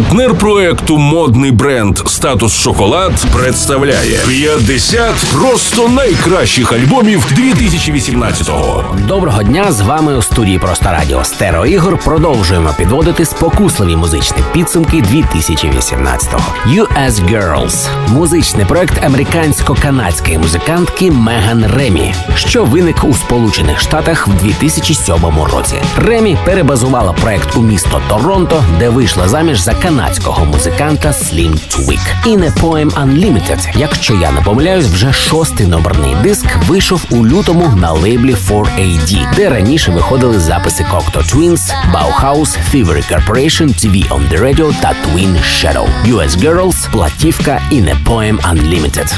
Партнер проекту модний бренд Статус Шоколад представляє 50 просто найкращих альбомів 2018-го. Доброго дня з вами у студії Просто Радіо Стерео Ігор. Продовжуємо підводити спокусливі музичні підсумки 2018-го. US Girls – музичний проект американсько-канадської музикантки Меган Ремі, що виник у Сполучених Штатах в 2007 році. Ремі перебазувала проект у місто Торонто, де вийшла заміж за канадського музиканта Slim Twig. In a Poem Unlimited, якщо я не помиляюсь, вже шостий номерний диск вийшов у лютому на лейблі 4AD, де раніше виходили записи Cocteau Twins, Bauhaus, Fever Corporation, TV on the Radio та Twin Shadow. US Girls, платівка In a Poem Unlimited.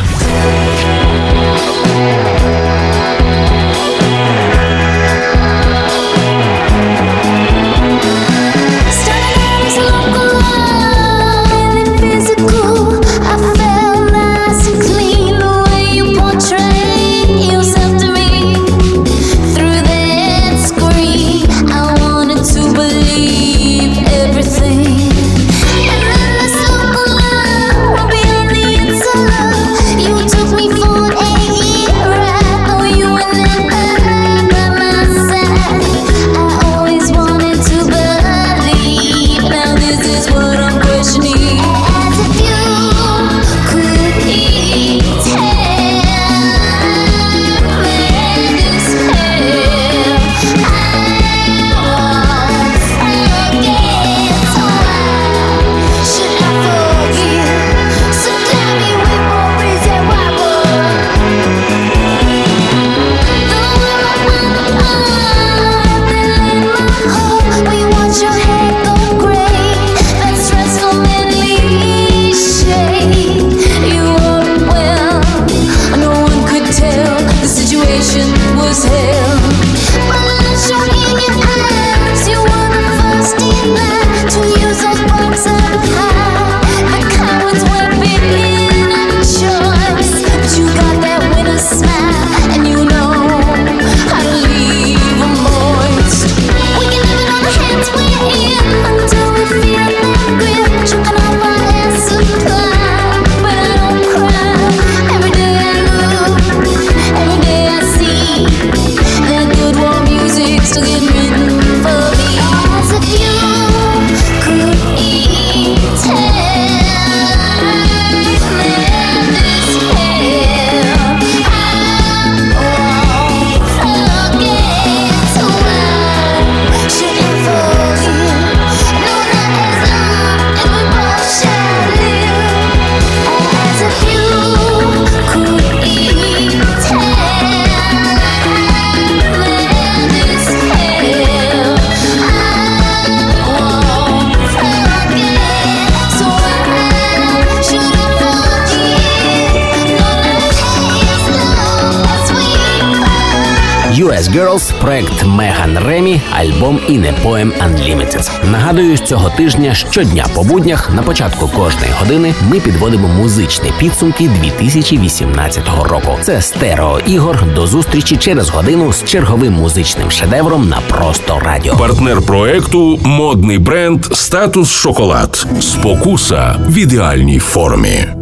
US Girls, проект Меган Ремі, альбом In a Poem Unlimited. Нагадую, з цього тижня щодня по буднях на початку кожної години ми підводимо музичні підсумки 2018 року. Це стерео ігор. До зустрічі через годину з черговим музичним шедевром на просто радіо. Партнер проекту модний бренд Статус Шоколад. Спокуса в ідеальній формі.